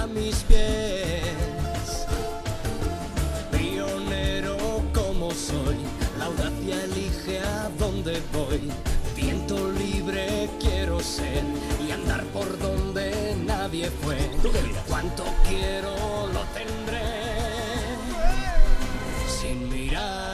a mis pies. Pionero como soy, la audacia elige a dónde voy. Viento libre quiero ser y andar por donde nadie fue. Cuanto quiero lo tendré sin mirar.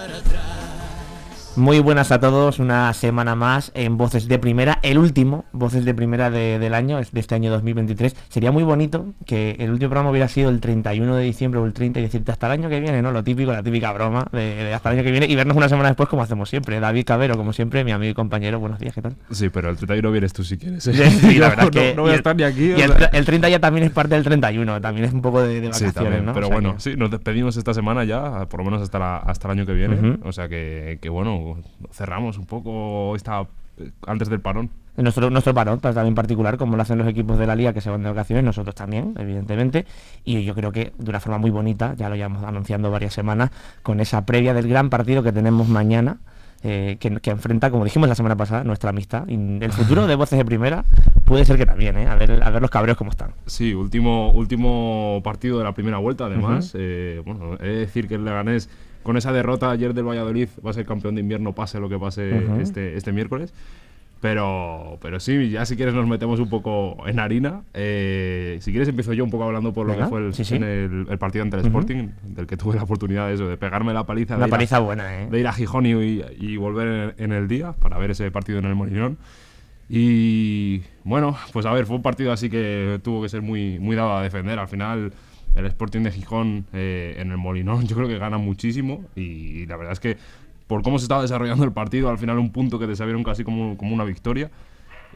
Muy buenas a todos, una semana más en Voces de Primera, el último Voces de Primera de- del año, es de este año 2023. Sería muy bonito que el último programa hubiera sido el 31 de diciembre o el 30 y decirte hasta el año que viene, ¿no? Lo típico, la típica broma de, de hasta el año que viene y vernos una semana después como hacemos siempre. David Cabero, como siempre, mi amigo y compañero, buenos días, ¿qué tal? Sí, pero el 31 vienes tú si quieres. ¿eh? Sí, la verdad que- no, no voy a el- estar ni aquí. Y el, el 30 ya también es parte del 31, también es un poco de, de Sí, vacaciones, también, ¿no? pero O sea bueno, que- sí, nos despedimos esta semana ya, por lo menos hasta, la- hasta el año que viene. O sea que, que bueno, cerramos un poco esta eh, antes del parón. Nuestro, nuestro parón también particular, como lo hacen los equipos de la liga que se van de vacaciones, nosotros también, evidentemente. Y yo creo que de una forma muy bonita, ya lo llevamos anunciando varias semanas, con esa previa del gran partido que tenemos mañana, eh, que, que enfrenta, como dijimos la semana pasada, nuestra amistad. Y el futuro de voces de primera puede ser que también, ¿eh? a, ver, a ver los cabreos cómo están. Sí, último, último partido de la primera vuelta, además. Eh, bueno, he de decir que el Leganés, con esa derrota ayer del Valladolid, va a ser campeón de invierno, pase lo que pase este, este miércoles. Pero, pero sí, ya si quieres nos metemos un poco en harina. Eh, si quieres empiezo yo un poco hablando por lo Venga, que fue el, sí, sí. en el, el partido ante el. Sporting, del que tuve la oportunidad de, eso, de pegarme la paliza. de Una a- paliza buena, ¿eh? de ir a Gijón y, y volver en, en el día para ver ese partido en el Molinón. Y bueno, pues a ver, fue un partido así que tuvo que ser muy, muy dado a defender. Al final, el Sporting de Gijón eh, en el Molinón, yo creo que gana muchísimo. Y, la verdad es que por cómo se estaba desarrollando el partido, al final un punto que te sabieron casi como, como una victoria.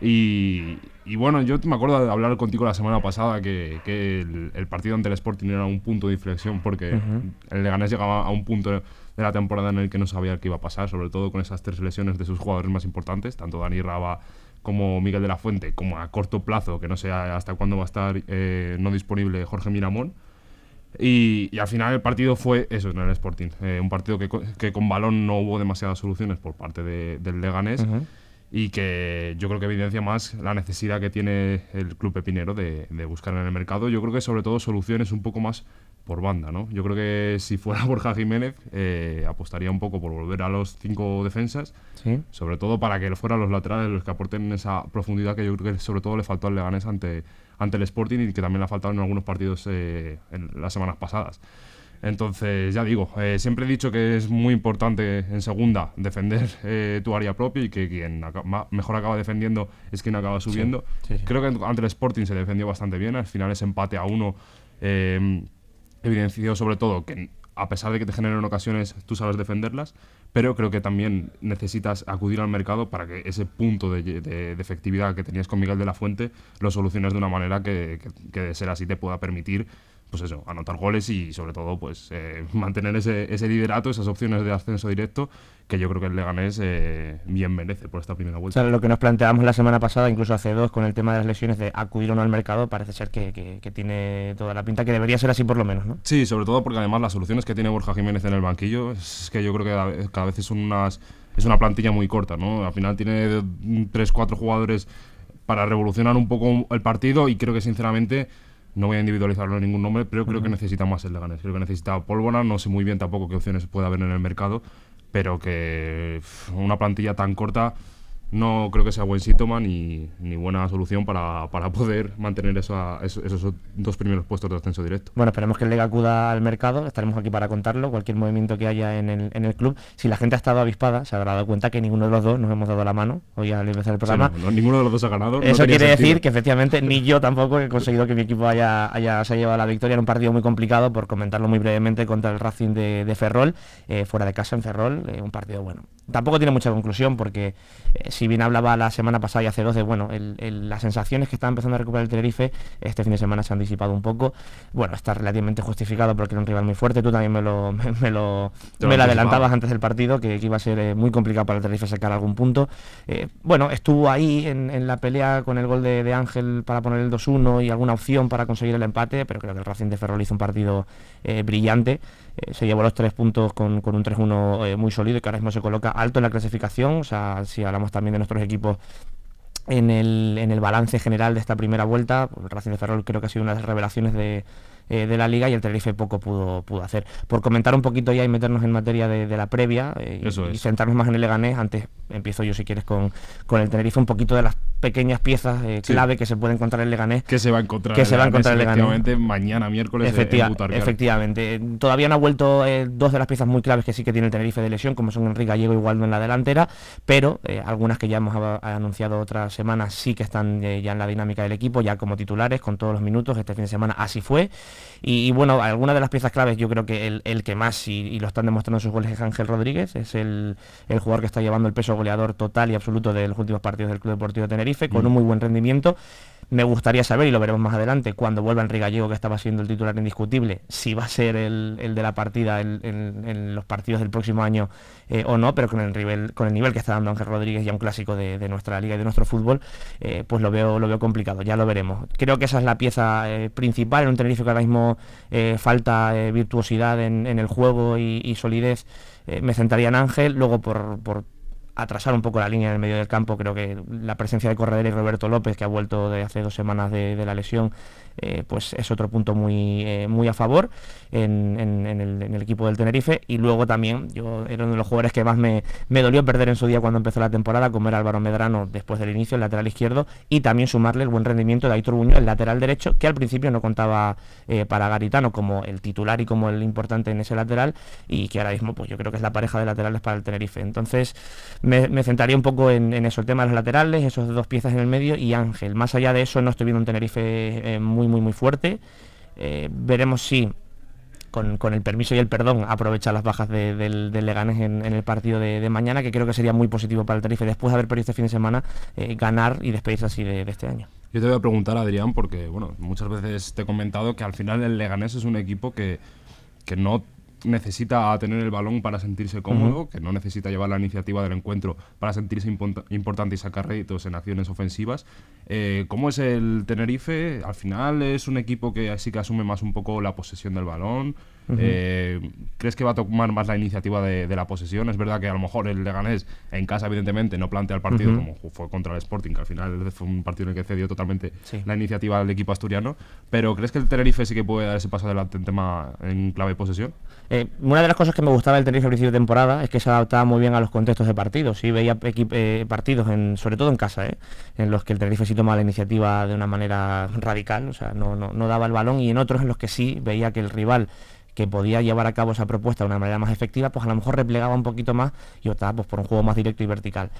Y, y bueno, yo me acuerdo de hablar contigo la semana pasada que, que el, el partido ante el Sporting era un punto de inflexión porque el Leganés llegaba a un punto de la temporada en el que no sabía qué iba a pasar, sobre todo con esas tres lesiones de sus jugadores más importantes, tanto Dani Raba como Miguel de la Fuente, como a corto plazo, que no sé hasta cuándo va a estar eh, no disponible Jorge Miramón. Y, y al final el partido fue eso en el Sporting. eh, un partido que, que con balón no hubo demasiadas soluciones por parte de- del Leganés y que yo creo que evidencia más la necesidad que tiene el club pepinero de, de buscar en el mercado. Yo creo que sobre todo soluciones un poco más por banda, ¿no? Yo creo que si fuera Borja Jiménez eh, apostaría un poco por volver a los cinco defensas, Sí. sobre todo para que fueran los laterales los que aporten esa profundidad que yo creo que sobre todo le faltó al Leganés ante, ante el Sporting y que también le ha faltado en algunos partidos eh, en las semanas pasadas. Entonces, ya digo, eh, siempre he dicho que es muy importante en segunda defender eh, tu área propia y que quien aca- ma- mejor acaba defendiendo es quien acaba subiendo. sí, sí. Creo que ante el Sporting se defendió bastante bien, al final ese empate a uno eh, evidenció sobre todo que a pesar de que te generen ocasiones, tú sabes defenderlas, pero creo que también necesitas acudir al mercado para que ese punto de, de- de efectividad que tenías con Miguel de la Fuente lo soluciones de una manera que, que- que de ser así te pueda permitir pues eso, anotar goles y sobre todo pues eh, mantener ese, ese liderato, esas opciones de ascenso directo que yo creo que el Leganés eh, bien merece por esta primera O vuelta. sea, lo que nos planteamos la semana pasada, incluso hace dos, con el tema de las lesiones de acudir o no al mercado, parece ser que, que- que tiene toda la pinta, que debería ser así por lo menos, ¿no? Sí, sobre todo porque además las soluciones que tiene Borja Jiménez en el banquillo es que yo creo que cada vez- es, unas, es una plantilla muy corta, ¿no? Al final tiene 3-4 jugadores para revolucionar un poco el partido y creo que sinceramente no voy a individualizarlo en ningún nombre, pero creo que necesita más el Leganés. Creo que necesita pólvora, no sé muy bien tampoco qué opciones puede haber en el mercado, pero que una plantilla tan corta no creo que sea buen síntoma ni, ni buena solución para, para poder mantener esa- esos, esos dos primeros puestos de ascenso directo. Bueno, esperemos que el Lega acuda al mercado, estaremos aquí para contarlo, cualquier movimiento que haya en el, en el club. Si la gente ha estado avispada, se habrá dado cuenta que ninguno de los dos nos hemos dado la mano hoy al empezar el Sí, programa. no, no, ninguno de los dos ha ganado. Eso quiere decir que efectivamente ni yo tampoco he conseguido que mi equipo haya, haya se haya llevado la victoria en un partido muy complicado, por comentarlo muy brevemente, contra el Racing de, de Ferrol, eh, fuera de casa en Ferrol, eh, un partido bueno. Tampoco tiene mucha conclusión porque eh, si bien hablaba la semana pasada y hace dos de, bueno, el- el- las sensaciones que está empezando a recuperar el Tenerife, este fin de semana se han disipado un poco. Bueno, está relativamente justificado porque era un rival muy fuerte, tú también me lo, me, me lo, me lo adelantabas antes del partido, que, que iba a ser eh, muy complicado para el Tenerife sacar algún punto. Eh, bueno, estuvo ahí en, en la pelea con el gol de, de Ángel para poner el 2-1 y alguna opción para conseguir el empate, pero creo que el Racing de Ferrol hizo un partido eh, brillante. Eh, se llevó los tres puntos con, con un 3-1 eh, muy sólido y que ahora mismo se coloca alto en la clasificación. O sea, si hablamos también de nuestros equipos en el, en el balance general de esta primera vuelta. El Racing de Ferrol creo que ha sido una de las revelaciones de, eh, de la liga y el Tenerife poco pudo, pudo hacer. Por comentar un poquito ya y meternos en materia de, la previa eh, y, centrarnos más en el Leganés, antes empiezo yo si quieres con, con el Tenerife, un poquito de las pequeñas piezas eh, clave que se puede encontrar en el Leganés. Que se va a encontrar, que se va a encontrar el Leganés. mañana, miércoles, Efectivamente. Todavía no ha vuelto dos de las piezas muy claves que sí que tiene el Tenerife de lesión, como son Enrique Gallego y Waldo en la delantera, pero algunas que ya hemos anunciado otras semanas sí que están ya en la dinámica del equipo, ya como titulares, con todos los minutos. Este fin de semana así fue. Y, bueno, algunas de las piezas claves, yo creo que el, que más, y, lo están demostrando sus goles, es Ángel Rodríguez, es el, jugador que está llevando el peso goleador total y absoluto de los últimos partidos del Club Deportivo de Tenerife, con un muy buen rendimiento. Me gustaría saber, y lo veremos más adelante, cuando vuelva Enrique Gallego, que estaba siendo el titular indiscutible, si va a ser el, de la partida en, los partidos del próximo año eh, o no, pero con el, nivel, con el nivel que está dando Ángel Rodríguez, ya un clásico de, nuestra liga y de nuestro fútbol, eh, pues lo veo, lo veo complicado, ya lo veremos. Creo que esa es la pieza eh, principal en un Tenerife que ahora mismo falta virtuosidad en, el juego y, solidez. me centraría en Ángel, luego por atrasar un poco la línea en el medio del campo. Creo que la presencia de Corredera y Roberto López, que ha vuelto de hace dos semanas de, la lesión, eh, pues es otro punto muy, eh, muy a favor en, el, equipo del Tenerife. Y luego también, yo era uno de los jugadores que más me, dolió perder en su día cuando empezó la temporada, como era Álvaro Medrano después del inicio, el lateral izquierdo, y también sumarle el buen rendimiento de Aitor Buño, el lateral derecho, que al principio no contaba eh, para Garitano como el titular y como el importante en ese lateral, y que ahora mismo pues yo creo que es la pareja de laterales para el Tenerife. Entonces, me, centraría un poco en, eso, el tema de los laterales, esos dos piezas en el medio y Ángel. Más allá de eso, no estoy viendo un Tenerife muy, muy, muy fuerte. Eh, veremos si con, el permiso y el perdón aprovecha las bajas del, Leganés en, el partido de, mañana, que creo que sería muy positivo para el Tenerife después de haber perdido este fin de semana, eh, ganar y despedirse así de, este año. Yo te voy a preguntar, Adrián, porque bueno, muchas veces te he comentado que al final el Leganés es un equipo que, que no necesita tener el balón para sentirse cómodo, que no necesita llevar la iniciativa del encuentro para sentirse importante y sacar réditos en acciones ofensivas. Eh, ¿Cómo es el Tenerife? Al final es un equipo que sí que asume más un poco la posesión del balón, eh, ¿Crees que va a tomar más la iniciativa de, la posesión? Es verdad que a lo mejor el Leganés en casa, evidentemente, no plantea el partido como fue contra el Sporting, que al final fue un partido en el que cedió totalmente la iniciativa del equipo asturiano. Pero ¿crees que el Tenerife sí que puede dar ese paso adelante en tema en clave de posesión? Eh, una de las cosas que me gustaba del Tenerife al principio de temporada es que se adaptaba muy bien a los contextos de partidos. Sí, veía eh, partidos, en, sobre todo en casa, en los que el Tenerife sí tomaba la iniciativa de una manera radical, o sea, no, no daba el balón, y en otros en los que sí veía que el rival que podía llevar a cabo esa propuesta de una manera más efectiva, pues a lo mejor replegaba un poquito más y optaba pues, por un juego más directo y vertical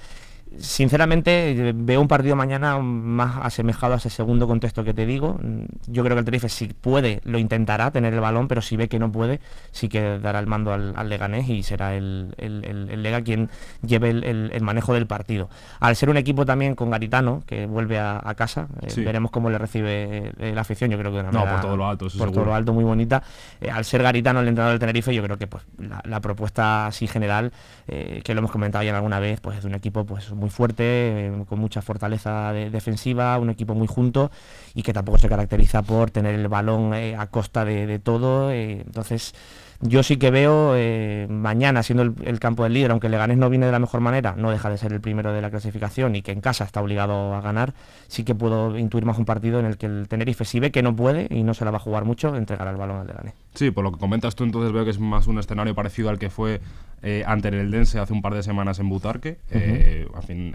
sinceramente veo un partido mañana más asemejado a ese segundo contexto que te digo. Yo creo que el Tenerife si puede lo intentará tener el balón, pero si ve que no puede, sí que dará el mando al, Leganés y será el, Lega quien lleve el, manejo del partido. Al ser un equipo también con Garitano, que vuelve a, casa, eh, veremos cómo le recibe eh, la afición, yo creo que de una no, por todo lo alto, por todo lo alto muy bonita. Eh, al ser Garitano el entrenador del Tenerife, yo creo que pues la, propuesta así general, que lo hemos comentado ya alguna vez, pues es de un equipo pues muy fuerte, eh, con mucha fortaleza defensiva, un equipo muy junto y que tampoco se caracteriza por tener el balón eh, a costa de, todo. Eh, entonces, yo sí que veo eh, mañana siendo el, campo del líder, aunque el Leganés no viene de la mejor manera, no deja de ser el primero de la clasificación y que en casa está obligado a ganar, sí que puedo intuir más un partido en el que el Tenerife si ve que no puede y no se la va a jugar mucho, entregará el balón al Leganés. Sí, por lo que comentas tú entonces veo que es más un escenario parecido al que fue eh, ante el Eldense hace un par de semanas en Butarque. Eh,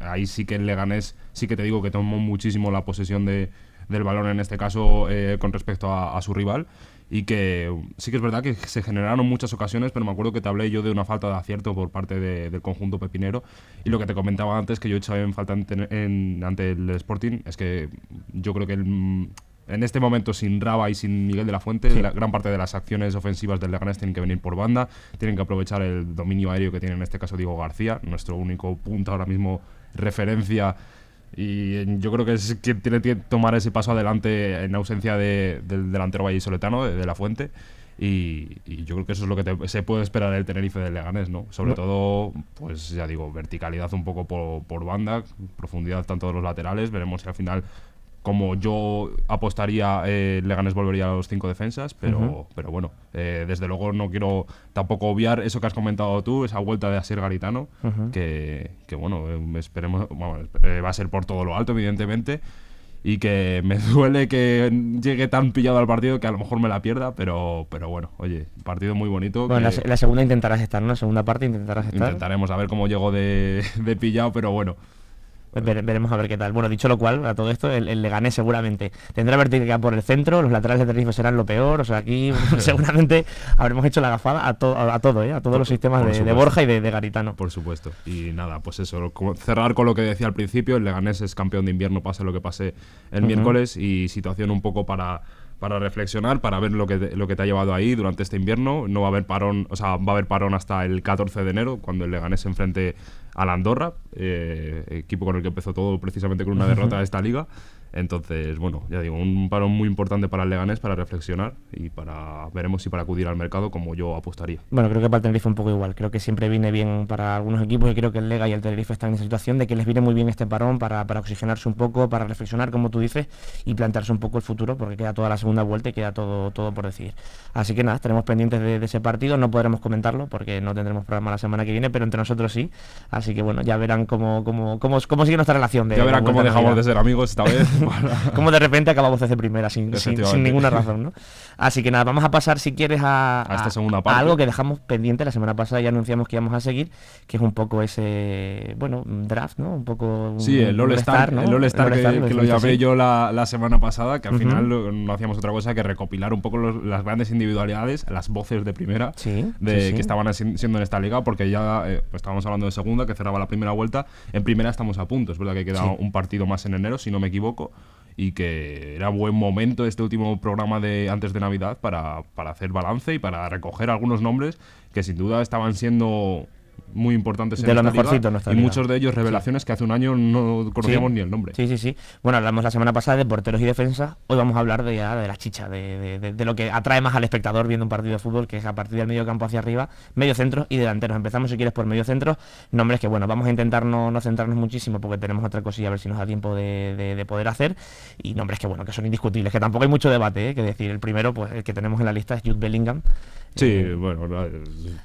ahí sí que el Leganés, sí que te digo que tomó muchísimo la posesión de, del balón en este caso con respecto a su rival y que sí que es verdad que se generaron muchas ocasiones, pero me acuerdo que te hablé yo de una falta de acierto por parte del conjunto pepinero. Y lo que te comentaba antes que yo echaba en falta ante el Sporting es que yo creo que en este momento sin Raba y sin Miguel de la Fuente, la gran parte de las acciones ofensivas del Leganés tienen que venir por banda, tienen que aprovechar el dominio aéreo que tiene en este caso Diego García, nuestro único punto ahora mismo referencia y yo creo que es quien tiene que tomar ese paso adelante en ausencia del delantero vallisoletano, de, de la Fuente. Y, yo creo que eso es lo que se puede esperar del Tenerife del Leganés, ¿no? Sobre todo, pues ya digo, verticalidad un poco por, por, banda, profundidad tanto de los laterales. Veremos si al final como yo apostaría, eh, Leganés volvería a los cinco defensas, pero, pero bueno, eh, desde luego no quiero tampoco obviar eso que has comentado tú, esa vuelta de Asier Garitano, que, que, bueno, eh, esperemos, eh, va a ser por todo lo alto, evidentemente, y que me duele que llegue tan pillado al partido que a lo mejor me la pierda, pero, pero bueno, oye, partido muy bonito. Bueno, la, la, segunda intentarás estar, ¿no? La segunda parte intentarás estar. Intentaremos a ver cómo llego de, de pillado, pero bueno. Veremos a ver qué tal. Bueno, dicho lo cual, a todo esto, el, el Leganés seguramente tendrá vertical por el centro, los laterales de Tenerife serán lo peor, o sea, aquí seguramente habremos hecho la gafada a, to, a, a todo, ¿eh? a todos por, los sistemas de, de, Borja y de, de, Garitano. Por supuesto. Y nada, pues eso, cerrar con lo que decía al principio, el Leganés es campeón de invierno, pase lo que pase el uh -huh. miércoles, y situación un poco para para reflexionar, para ver lo que, te, lo que te ha llevado ahí durante este invierno. No va a haber parón, o sea, va a haber parón hasta el 14 de enero, cuando el Leganés se enfrente a la Andorra, eh, equipo con el que empezó todo precisamente con una derrota de esta liga. Entonces, bueno, ya digo, un parón muy importante para el Leganés para reflexionar y para veremos si para acudir al mercado como yo apostaría. Bueno, creo que para el Tenerife un poco igual. Creo que siempre viene bien para algunos equipos y creo que el Lega y el Tenerife están en esa situación de que les viene muy bien este parón para, para oxigenarse un poco, para reflexionar, como tú dices, y plantearse un poco el futuro, porque queda toda la segunda vuelta y queda todo, todo por decidir. Así que nada, estaremos pendientes de, de ese partido. No podremos comentarlo porque no tendremos programa la semana que viene, pero entre nosotros sí. Así que bueno, ya verán cómo, cómo, cómo, cómo sigue nuestra relación. De, ya verán cómo dejamos de ser amigos esta vez. como de repente acabamos de hacer primera sin, sin, sin, ninguna razón, ¿no? Así que nada, vamos a pasar si quieres a, a esta segunda parte. A algo que dejamos pendiente la semana pasada y anunciamos que íbamos a seguir, que es un poco ese, bueno, draft, ¿no? Un poco Sí, el All Star, ¿no? El All Star que, que, lo llamé sí. yo la, la, semana pasada, que al uh -huh. final no hacíamos otra cosa que recopilar un poco los, las grandes individualidades, las voces de primera sí, de, que estaban siendo en esta liga, porque ya eh, pues estábamos hablando de segunda, que cerraba la primera vuelta, en primera estamos a punto, es verdad que queda un partido más en enero, si no me equivoco, y que era buen momento este último programa de antes de Navidad para, para hacer balance y para recoger algunos nombres que sin duda estaban siendo muy importantes de lo esta mejorcito liga, y muchos de ellos revelaciones sí. que hace un año no conocíamos sí. ni el nombre. Sí, sí, sí. Bueno, hablamos la semana pasada de porteros y defensas. Hoy vamos a hablar de, ya, de la chicha, de, de, de, lo que atrae más al espectador viendo un partido de fútbol, que es a partir del medio campo hacia arriba, medio centro y delanteros. Empezamos, si quieres, por medio centro. Nombres que, bueno, vamos a intentar no, no centrarnos muchísimo porque tenemos otra cosilla a ver si nos da tiempo de, poder hacer. Y nombres que, bueno, que son indiscutibles, que tampoco hay mucho debate, ¿eh? que decir. El primero, pues el que tenemos en la lista es Jude Bellingham. Sí, eh, bueno,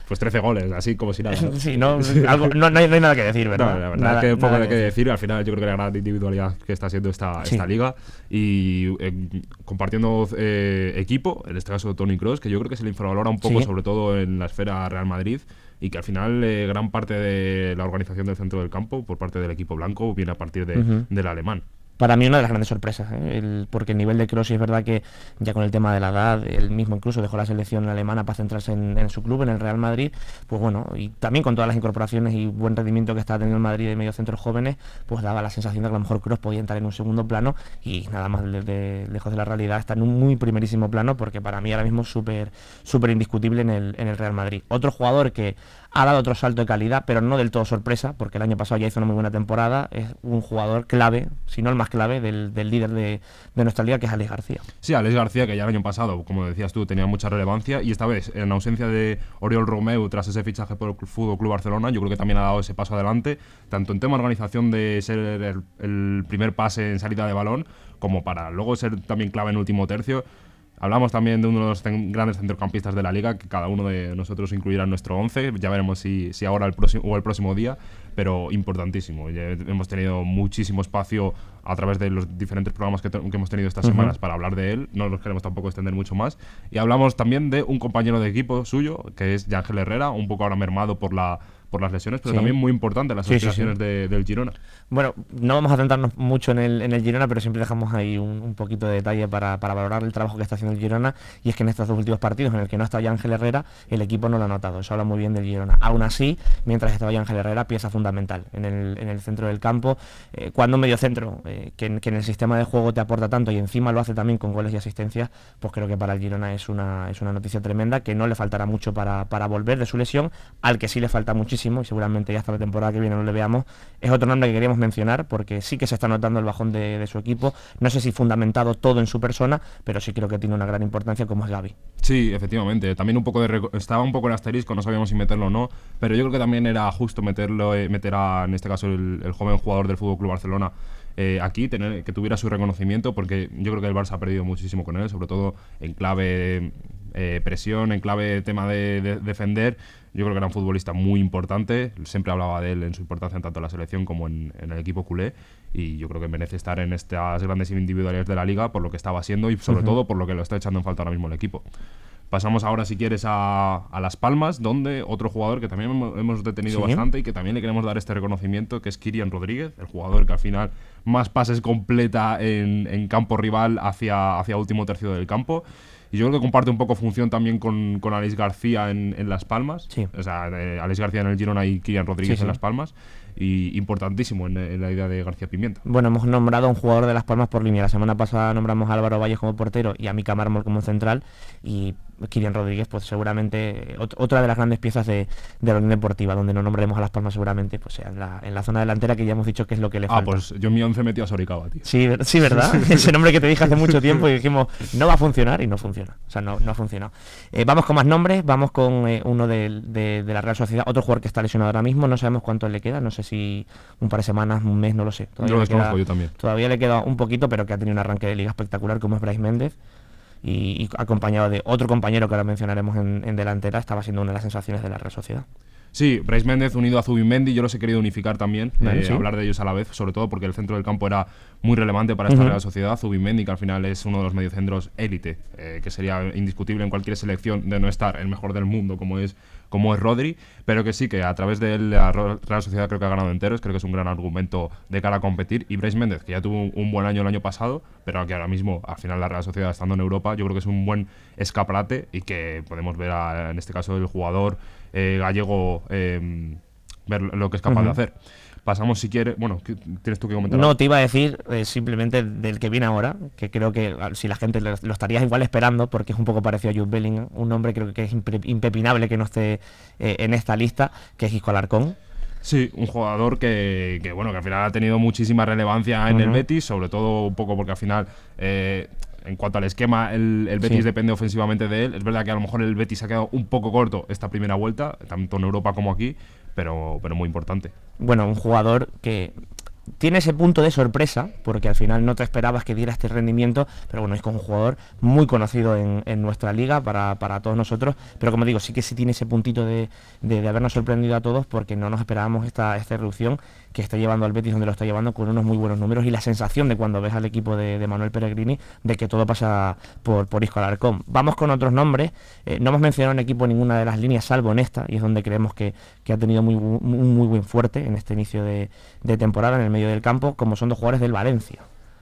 pues 13 goles, así como si nada. sí, no, algo, no, no, hay, no, hay, nada que decir, ¿verdad? No, la verdad nada, es que poco hay que decir. Al final, yo creo que la gran individualidad que está siendo esta, sí. esta liga y eh, compartiendo eh, equipo, en este caso Tony Cross, que yo creo que se le infravalora un poco, sí. sobre todo en la esfera Real Madrid y que al final eh, gran parte de la organización del centro del campo por parte del equipo blanco viene a partir de, uh -huh. del alemán para mí una de las grandes sorpresas, ¿eh? porque el nivel de Kroos es verdad que ya con el tema de la edad, él mismo incluso dejó la selección alemana para centrarse en, su club, en el Real Madrid, pues bueno, y también con todas las incorporaciones y buen rendimiento que está teniendo el Madrid de medio centros jóvenes, pues daba la sensación de que a lo mejor Kroos podía entrar en un segundo plano y nada más de, lejos de la realidad está en un muy primerísimo plano porque para mí ahora mismo es súper súper indiscutible en el, en el Real Madrid. Otro jugador que ha dado otro salto de calidad, pero no del todo sorpresa, porque el año pasado ya hizo una muy buena temporada, es un jugador clave, si no el más clave, del, del líder de, de, nuestra liga, que es Alex García. Sí, Alex García, que ya el año pasado, como decías tú, tenía mucha relevancia, y esta vez, en ausencia de Oriol Romeu, tras ese fichaje por el Fútbol Club Barcelona, yo creo que también ha dado ese paso adelante, tanto en tema de organización de ser el, el primer pase en salida de balón, como para luego ser también clave en último tercio. Hablamos también de uno de los grandes centrocampistas de la liga, que cada uno de nosotros incluirá en nuestro 11. Ya veremos si, si ahora el próximo, o el próximo día, pero importantísimo. Ya hemos tenido muchísimo espacio a través de los diferentes programas que, que hemos tenido estas uh -huh. semanas para hablar de él. No nos queremos tampoco extender mucho más. Y hablamos también de un compañero de equipo suyo, que es Ángel Herrera, un poco ahora mermado por la por las lesiones, pero sí. también muy importante las sí, sí, de, del Girona. Bueno, no vamos a centrarnos mucho en el, en el Girona, pero siempre dejamos ahí un, un poquito de detalle para, para, valorar el trabajo que está haciendo el Girona, y es que en estos dos últimos partidos en el que no estaba Ángel Herrera, el equipo no lo ha notado, eso habla muy bien del Girona. Aún así, mientras estaba Ángel Herrera, pieza fundamental en el, en el centro del campo, eh, cuando un medio centro eh, que, que, en el sistema de juego te aporta tanto y encima lo hace también con goles y asistencias, pues creo que para el Girona es una, es una noticia tremenda, que no le faltará mucho para, para volver de su lesión, al que sí le falta muchísimo, y seguramente ya hasta la temporada que viene no le veamos, es otro nombre que queríamos mencionar porque sí que se está notando el bajón de, su equipo. No sé si fundamentado todo en su persona, pero sí creo que tiene una gran importancia como es Gaby. Sí, efectivamente. También un poco de estaba un poco el asterisco, no sabíamos si meterlo o no, pero yo creo que también era justo meterlo, eh, meter a, en este caso, el, el joven jugador del Fútbol Club Barcelona eh, aquí, tener, que tuviera su reconocimiento, porque yo creo que el Barça ha perdido muchísimo con él, sobre todo en clave eh, presión, en clave tema de, defender. Yo creo que era un futbolista muy importante, siempre hablaba de él en su importancia tanto en la selección como en, el equipo culé y yo creo que merece estar en estas grandes individualidades de la liga por lo que estaba haciendo y sobre todo por lo que lo está echando en falta ahora mismo el equipo. Pasamos ahora, si quieres, a, Las Palmas, donde otro jugador que también hemos detenido bastante y que también le queremos dar este reconocimiento, que es Kirian Rodríguez, el jugador que al final más pases completa en, campo rival hacia, hacia último tercio del campo. Y yo creo que comparte un poco función también con, con Alex García en, en Las Palmas. O sea, eh, Alex García en el Girona y Kirian Rodríguez en Las Palmas y importantísimo en, la idea de García Pimienta. Bueno, hemos nombrado a un jugador de Las Palmas por línea. La semana pasada nombramos a Álvaro Valles como portero y a Mica Mármol como central y Kirian Rodríguez, pues seguramente otra de las grandes piezas de, de la Unión Deportiva, donde no nombraremos a Las Palmas seguramente, pues sea en la, en la zona delantera que ya hemos dicho que es lo que le ah, falta. Ah, pues yo en mi 11 metí a Soricaba, tío. Sí, sí ¿verdad? Ese nombre que te dije hace mucho tiempo y dijimos, no va a funcionar y no funciona. O sea, no, no ha funcionado. Eh, vamos con más nombres, vamos con eh, uno de, de, la Real Sociedad, otro jugador que está lesionado ahora mismo, no sabemos cuánto le queda, no sé si un par de semanas, un mes, no lo sé. Todavía yo lo desconozco, yo también. Todavía le queda un poquito, pero que ha tenido un arranque de liga espectacular como es Bryce Méndez. Y, acompañado de otro compañero que ahora mencionaremos en, delantera, estaba siendo una de las sensaciones de la Real Sociedad. Sí, Bryce Méndez unido a Zubimendi, yo los he querido unificar también, eh, hablar de ellos a la vez, sobre todo porque el centro del campo era muy relevante para esta Real Sociedad. Zubimendi, que al final es uno de los mediocentros élite, eh, que sería indiscutible en cualquier selección de no estar el mejor del mundo, como es como es Rodri, pero que sí que a través de la Real Sociedad creo que ha ganado enteros, creo que es un gran argumento de cara a competir. Y Bryce Méndez, que ya tuvo un buen año el año pasado, pero que ahora mismo, al final, la Real Sociedad estando en Europa, yo creo que es un buen escaparate y que podemos ver, en este caso, el jugador eh, gallego eh, ver lo que es capaz de hacer. Pasamos si quieres, bueno, tienes tú que comentar. No, te iba a decir eh, simplemente del que viene ahora, que creo que si la gente lo, estaría igual esperando, porque es un poco parecido a Jude Bellingham, un hombre creo que es impepinable que no esté eh, en esta lista, que es Isco Alarcón. Sí, un jugador que, bueno, que al final ha tenido muchísima relevancia en el Betis, sobre todo un poco porque al final eh, en cuanto al esquema, el, Betis depende ofensivamente de él. Es verdad que a lo mejor el Betis ha quedado un poco corto esta primera vuelta, tanto en Europa como aquí, pero, pero muy importante. Bueno, un jugador que tiene ese punto de sorpresa, porque al final no te esperabas que diera este rendimiento, pero bueno, es como un jugador muy conocido en, nuestra liga para, todos nosotros, pero como digo, sí que sí tiene ese puntito de, habernos sorprendido a todos porque no nos esperábamos esta, esta erupción que está llevando al Betis donde lo está llevando con unos muy buenos números y la sensación de cuando ves al equipo de, Manuel Peregrini de que todo pasa por, por Isco Alarcón. Vamos con otros nombres, eh, no hemos mencionado un equipo en ninguna de las líneas salvo en esta y es donde creemos que, ha tenido muy, muy, buen fuerte en este inicio de, temporada en el medio del campo, como son dos jugadores del Valencia.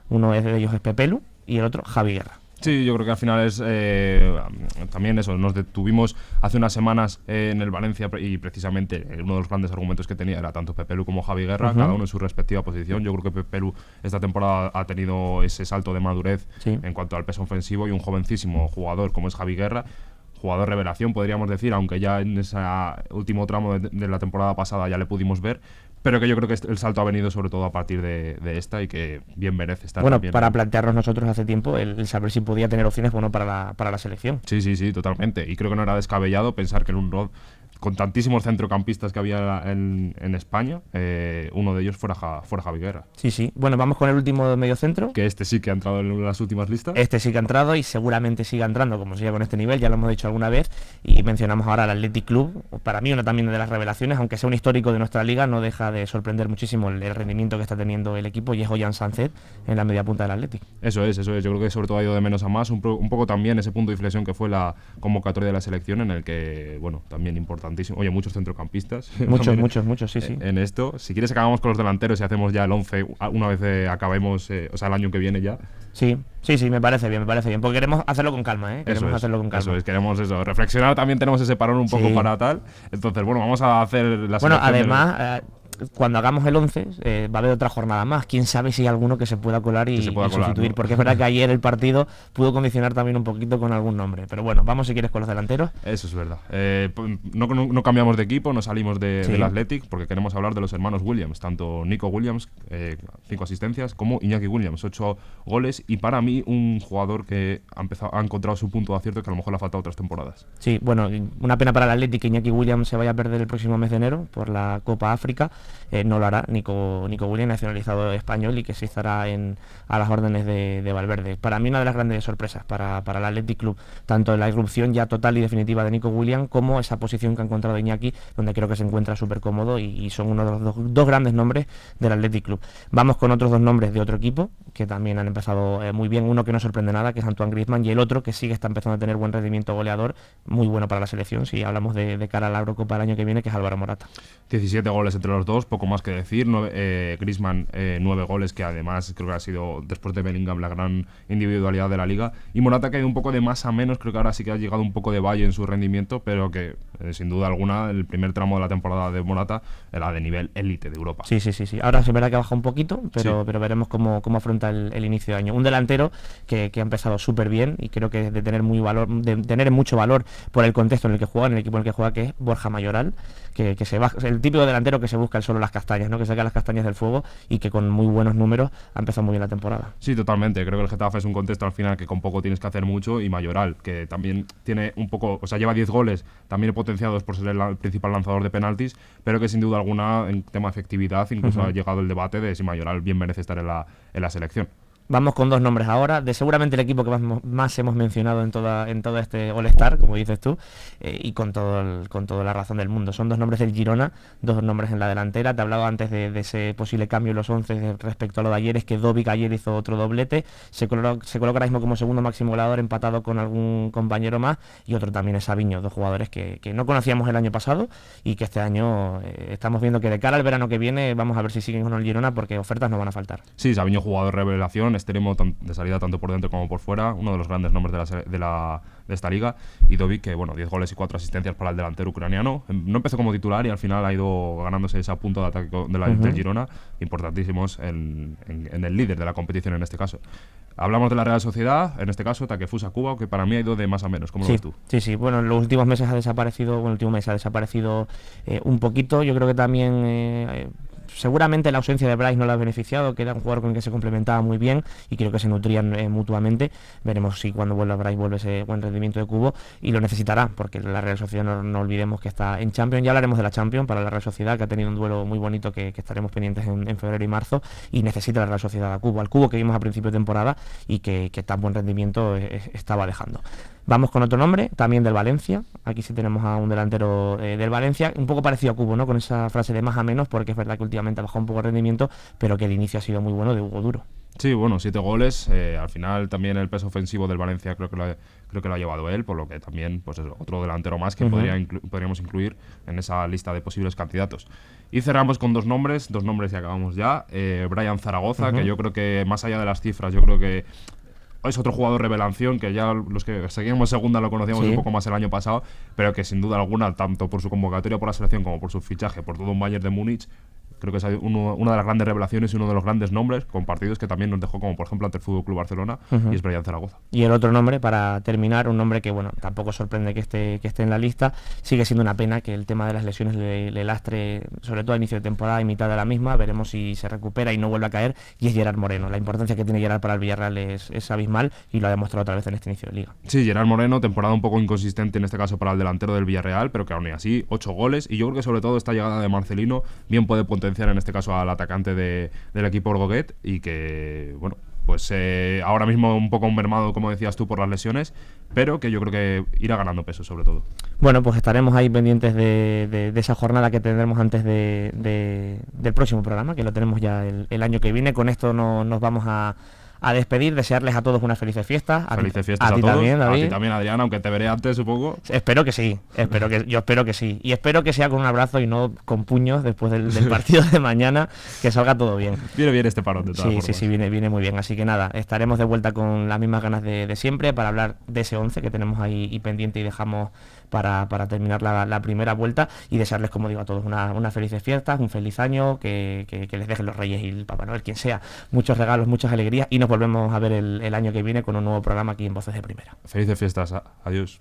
Uno de ellos es Pepelu y el otro Javi Guerra. Sí, yo creo que al final es eh, también eso. Nos detuvimos hace unas semanas eh, en el Valencia y precisamente uno de los grandes argumentos que tenía era tanto Pepelu como Javi Guerra, cada uno en su respectiva posición. Yo creo que Pepelu esta temporada ha tenido ese salto de madurez en cuanto al peso ofensivo y un jovencísimo jugador como es Javi Guerra jugador revelación, podríamos decir, aunque ya en ese último tramo de, la temporada pasada ya le pudimos ver, pero que yo creo que el salto ha venido sobre todo a partir de, esta y que bien merece estar Bueno, para plantearnos nosotros hace tiempo el, saber si podía tener opciones bueno para la, para la selección. Sí, sí, sí, totalmente. Y creo que no era descabellado pensar que en un con tantísimos centrocampistas que había en, España, eh, uno de ellos fuera, fuera Javi Guerra. Sí, sí. Bueno, vamos con el último medio centro. Que este sí que ha entrado en las últimas listas. Este sí que ha entrado y seguramente siga entrando, como sigue con este nivel, ya lo hemos dicho alguna vez. Y mencionamos ahora al Athletic Club, para mí una también de las revelaciones, aunque sea un histórico de nuestra liga, no deja de sorprender muchísimo el, rendimiento que está teniendo el equipo y es Ollán Sánchez en la media punta del Athletic. Eso es, eso es. Yo creo que sobre todo ha ido de menos a más, un, un poco también ese punto de inflexión que fue la convocatoria de la selección en el que, bueno, también importantísimo. Oye, muchos centros campistas Muchos, muchos, muchos, sí, sí. En esto. Si quieres, acabamos con los delanteros y hacemos ya el 11 una vez eh, acabemos, eh, o sea, el año que viene ya. Sí, sí, sí, me parece bien, me parece bien. Porque queremos hacerlo con calma, ¿eh? Queremos hacerlo con calma. Eso es, queremos eso. Reflexionar también tenemos ese parón un poco para tal. Entonces, bueno, vamos a hacer la Bueno, además cuando hagamos el 11 eh, va a haber otra jornada más. Quién sabe si hay alguno que se pueda colar y, sustituir. Porque es verdad que ayer el partido pudo condicionar también un poquito con algún nombre. Pero bueno, vamos si quieres con los delanteros. Eso es verdad. Eh, no, cambiamos de equipo, no salimos de, del Athletic porque queremos hablar de los hermanos Williams. Tanto Nico Williams, eh, cinco asistencias, como Iñaki Williams, ocho goles. Y para mí, un jugador que ha, empezado, ha encontrado su punto de acierto que a lo mejor le ha faltado otras temporadas. Sí, bueno, una pena para el Athletic que Iñaki Williams se vaya a perder el próximo mes de enero por la Copa África eh, no lo hará Nico, Nico Williams, nacionalizado español y que sí estará en, a las órdenes de, Valverde. Para mí una de las grandes sorpresas para, para el Athletic Club, tanto la irrupción ya total y definitiva de Nico Williams como esa posición que ha encontrado Iñaki, donde creo que se encuentra súper cómodo y, son uno de los dos, grandes nombres del Athletic Club. Vamos con otros dos nombres de otro equipo que también han empezado eh, muy bien, uno que no sorprende nada, que es Antoine Griezmann, y el otro que sigue está empezando a tener buen rendimiento goleador, muy bueno para la selección, si hablamos de, cara a la Eurocopa el año que viene, que es Álvaro Morata. 17 goles entre los dos, poco más que decir, eh, Griezmann 9 goles, que además creo que ha sido después de Bellingham la gran individualidad de la liga, y Morata que ha ido un poco de más a menos, creo que ahora sí que ha llegado un poco de valle en su rendimiento, pero que eh, sin duda alguna el primer tramo de la temporada de Morata era de nivel élite de Europa. Sí, sí, sí, sí. Ahora se verá que baja un poquito, pero, pero veremos cómo, cómo afronta el, inicio de año. Un delantero que, que ha empezado súper bien y creo que de tener muy valor, de tener mucho valor por el contexto en el que juega, en el equipo en el que juega, que es Borja Mayoral, que, que se baja, el típico delantero que se busca solo las castañas, ¿no? que saca las castañas del fuego y que con muy buenos números ha empezado muy bien la temporada. Sí, totalmente. Creo que el Getafe es un contexto al final que con poco tienes que hacer mucho y Mayoral, que también tiene un poco, o sea, lleva 10 goles, también potenciados por ser el, principal lanzador de penaltis, pero que sin duda alguna en tema de efectividad incluso ha llegado el debate de si Mayoral bien merece estar en la, en la selección. Vamos con dos nombres ahora, de seguramente el equipo que más, hemos mencionado en toda en todo este All-Star, como dices tú, eh, y con todo con toda la razón del mundo. Son dos nombres del Girona, dos nombres en la delantera. Te hablaba antes de, ese posible cambio en los 11 respecto a lo de ayer, es que Dovic ayer hizo otro doblete, se, se coloca ahora mismo como segundo máximo goleador, empatado con algún compañero más, y otro también es Sabiño, dos jugadores que, no conocíamos el año pasado y que este año eh, estamos viendo que de cara al verano que viene vamos a ver si siguen con el Girona porque ofertas no van a faltar. Sí, Sabiño jugador revelación, extremo de salida tanto por dentro como por fuera, uno de los grandes nombres de, la, de, esta liga. Y Dovic, que bueno, 10 goles y 4 asistencias para el delantero ucraniano. Em, no empezó como titular y al final ha ido ganándose ese punto de ataque de la, del Girona, importantísimos en, en, el líder de la competición en este caso. Hablamos de la Real Sociedad, en este caso Takefusa Cuba, que para mí ha ido de más a menos. ¿Cómo sí, lo ves tú? Sí, sí, bueno, en los últimos meses ha desaparecido, bueno, el último mes ha desaparecido eh, un poquito. Yo creo que también eh, seguramente la ausencia de Bryce no la ha beneficiado, que era un jugador con el que se complementaba muy bien y creo que se nutrían eh, mutuamente. Veremos si cuando vuelva Bryce vuelve ese buen rendimiento de Cubo y lo necesitará, porque la Real Sociedad no, olvidemos que está en Champions. Ya hablaremos de la Champions para la Real Sociedad, que ha tenido un duelo muy bonito que, estaremos pendientes en, febrero y marzo y necesita la Real Sociedad a Cubo, al Cubo que vimos a principio de temporada y que, tan buen rendimiento eh, estaba dejando. Vamos con otro nombre, también del Valencia. Aquí sí tenemos a un delantero eh, del Valencia, un poco parecido a Cubo, ¿no? Con esa frase de más a menos, porque es verdad que últimamente ha bajado un poco el rendimiento, pero que el inicio ha sido muy bueno de Hugo Duro. Sí, bueno, siete goles. Eh, al final también el peso ofensivo del Valencia creo que lo, creo que lo ha llevado él, por lo que también pues es otro delantero más que podríamos incluir en esa lista de posibles candidatos. Y cerramos con dos nombres, dos nombres y acabamos ya. Eh, Brian Zaragoza, que yo creo que más allá de las cifras, yo creo que es otro jugador revelación que ya los que seguimos segunda lo conocíamos un poco más el año pasado, pero que sin duda alguna, tanto por su convocatoria por la selección como por su fichaje por todo un Bayern de Múnich, creo que es una de las grandes revelaciones y uno de los grandes nombres compartidos que también nos dejó, como por ejemplo ante el Fútbol Club Barcelona y es Brian Zaragoza. Y el otro nombre, para terminar, un nombre que bueno, tampoco sorprende que esté, que esté en la lista, sigue siendo una pena que el tema de las lesiones le, lastre, sobre todo a inicio de temporada y mitad de la misma, veremos si se recupera y no vuelve a caer, y es Gerard Moreno. La importancia que tiene Gerard para el Villarreal es, abismal y lo ha demostrado otra vez en este inicio de liga. Sí, Gerard Moreno, temporada un poco inconsistente en este caso para el delantero del Villarreal, pero que aún así, ocho goles, y yo creo que sobre todo esta llegada de Marcelino bien puede en este caso a atacante de, del equipo Orgoguet y que, bueno, pues eh, ahora mismo un poco mermado, como decías tú, por las lesiones, pero que yo creo que irá ganando peso sobre todo. Bueno, pues estaremos ahí pendientes de, esa jornada que tendremos antes de, del próximo programa, que lo tenemos ya el, año que viene. Con esto no, nos vamos a a despedir, desearles a todos unas felices fiestas. A felices fiestas a, ti también, A ti también, Adriana, aunque te veré antes, supongo. Espero que sí, espero que, yo espero que sí. Y espero que sea con un abrazo y no con puños después del, partido de mañana, que salga todo bien. Viene bien este parón, de todas Sí, sí, sí, viene, viene muy bien. Así que nada, estaremos de vuelta con las mismas ganas de, de siempre para hablar de ese 11 que tenemos ahí y pendiente y dejamos para, terminar la, primera vuelta y desearles, como digo, a todos unas una felices fiestas, un feliz año, que, les dejen los Reyes y el Papá Noel, quien sea, muchos regalos, muchas alegrías y nos volvemos a ver el, año que viene con un nuevo programa aquí en Voces de Primera. Felices fiestas, adiós.